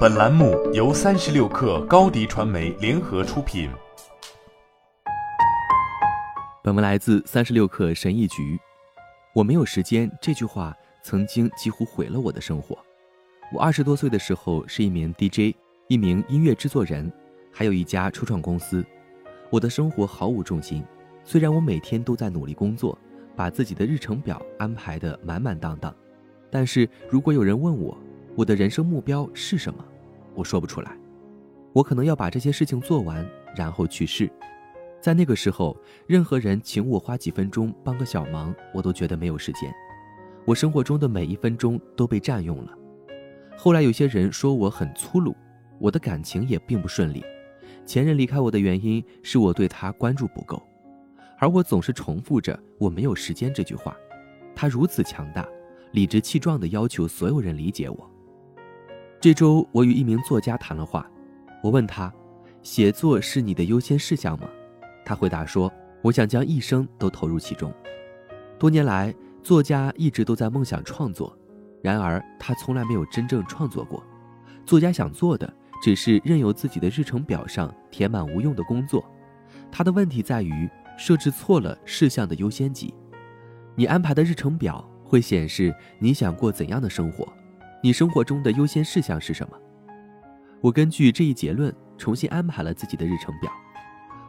本栏目由三十六氪高低传媒联合出品。本文来自三十六氪神译局。我没有时间这句话曾经几乎毁了我的生活。我二十多岁的时候是一名 DJ，一名音乐制作人，还有一家初创公司。我的生活毫无重心，虽然我每天都在努力工作，把自己的日程表安排得满满当当，但是如果有人问我，我的人生目标是什么？我说不出来。我可能要把这些事情做完，然后去世。在那个时候，任何人请我花几分钟帮个小忙，我都觉得没有时间。我生活中的每一分钟都被占用了。后来有些人说我很粗鲁，我的感情也并不顺利。前任离开我的原因是我对他关注不够，而我总是重复着“我没有时间”这句话。他如此强大，理直气壮地要求所有人理解我。这周我与一名作家谈了话，我问他：“写作是你的优先事项吗？”他回答说：“我想将一生都投入其中。”多年来，作家一直都在梦想创作，然而他从来没有真正创作过。作家想做的只是任由自己的日程表上填满无用的工作。他的问题在于设置错了事项的优先级。你安排的日程表会显示你想过怎样的生活。你生活中的优先事项是什么？我根据这一结论重新安排了自己的日程表。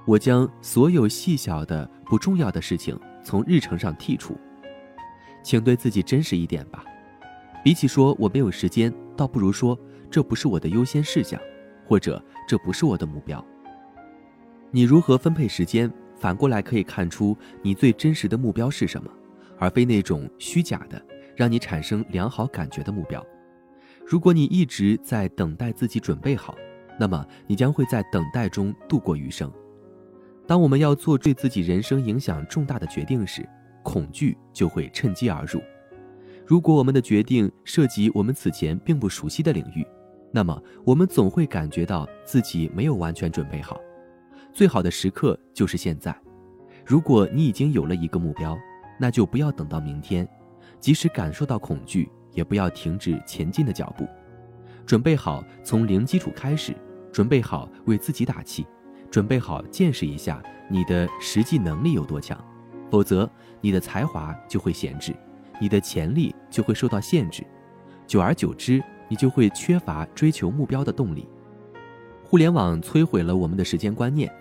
我将所有细小的不重要的事情从日程上剔除。请对自己真实一点吧。比起说我没有时间，倒不如说这不是我的优先事项，或者这不是我的目标。你如何分配时间，反过来可以看出你最真实的目标是什么，而非那种虚假的让你产生良好感觉的目标。如果你一直在等待自己准备好，那么你将会在等待中度过余生。当我们要做对自己人生影响重大的决定时，恐惧就会趁机而入。如果我们的决定涉及我们此前并不熟悉的领域，那么我们总会感觉到自己没有完全准备好。最好的时刻就是现在。如果你已经有了一个目标，那就不要等到明天，即使感受到恐惧。也不要停止前进的脚步，准备好从零基础开始，准备好为自己打气，准备好见识一下你的实际能力有多强，否则你的才华就会闲置，你的潜力就会受到限制，久而久之，你就会缺乏追求目标的动力。互联网摧毁了我们的时间观念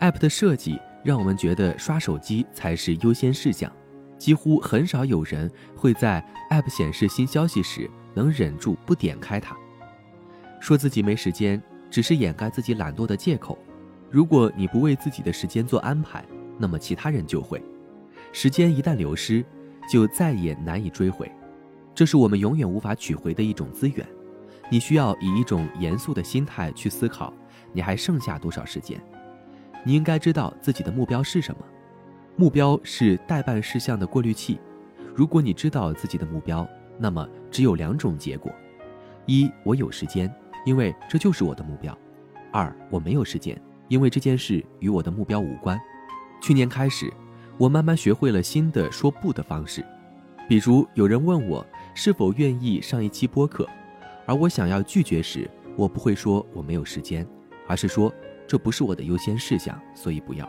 ，App 的设计让我们觉得刷手机才是优先事项。几乎很少有人会在 App 显示新消息时能忍住不点开它。说自己没时间，只是掩盖自己懒惰的借口。如果你不为自己的时间做安排，那么其他人就会。时间一旦流失，就再也难以追回。这是我们永远无法取回的一种资源。你需要以一种严肃的心态去思考，你还剩下多少时间？你应该知道自己的目标是什么。目标是代办事项的过滤器。如果你知道自己的目标，那么只有两种结果：一，我有时间，因为这就是我的目标；二，我没有时间，因为这件事与我的目标无关。去年开始，我慢慢学会了新的说不的方式。比如，有人问我是否愿意上一期播客，而我想要拒绝时，我不会说我没有时间，而是说这不是我的优先事项，所以不要。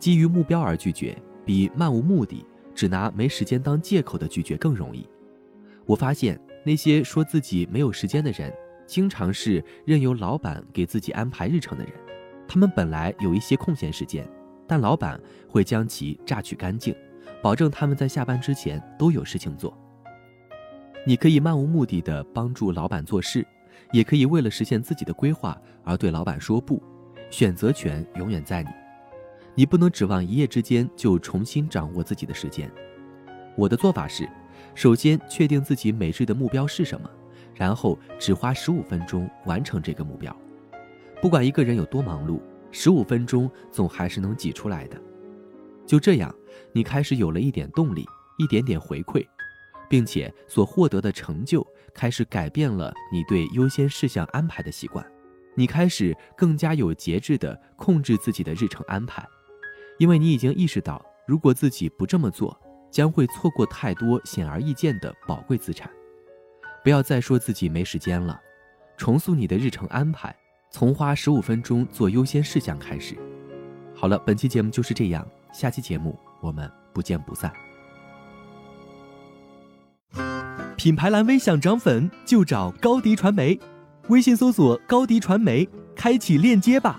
基于目标而拒绝，比漫无目的只拿没时间当借口的拒绝更容易。我发现那些说自己没有时间的人，经常是任由老板给自己安排日程的人。他们本来有一些空闲时间，但老板会将其榨取干净，保证他们在下班之前都有事情做。你可以漫无目的的帮助老板做事，也可以为了实现自己的规划而对老板说不，选择权永远在你。你不能指望一夜之间就重新掌握自己的时间。我的做法是，首先确定自己每日的目标是什么，然后只花十五分钟完成这个目标。不管一个人有多忙碌，十五分钟总还是能挤出来的。就这样，你开始有了一点动力，一点点回馈，并且所获得的成就开始改变了你对优先事项安排的习惯。你开始更加有节制地控制自己的日程安排。因为你已经意识到，如果自己不这么做，将会错过太多显而易见的宝贵资产。不要再说自己没时间了，重塑你的日程安排，从花十五分钟做优先事项开始。好了，本期节目就是这样，下期节目我们不见不散。品牌蓝 V 想涨粉就找高迪传媒，微信搜索高迪传媒，开启链接吧。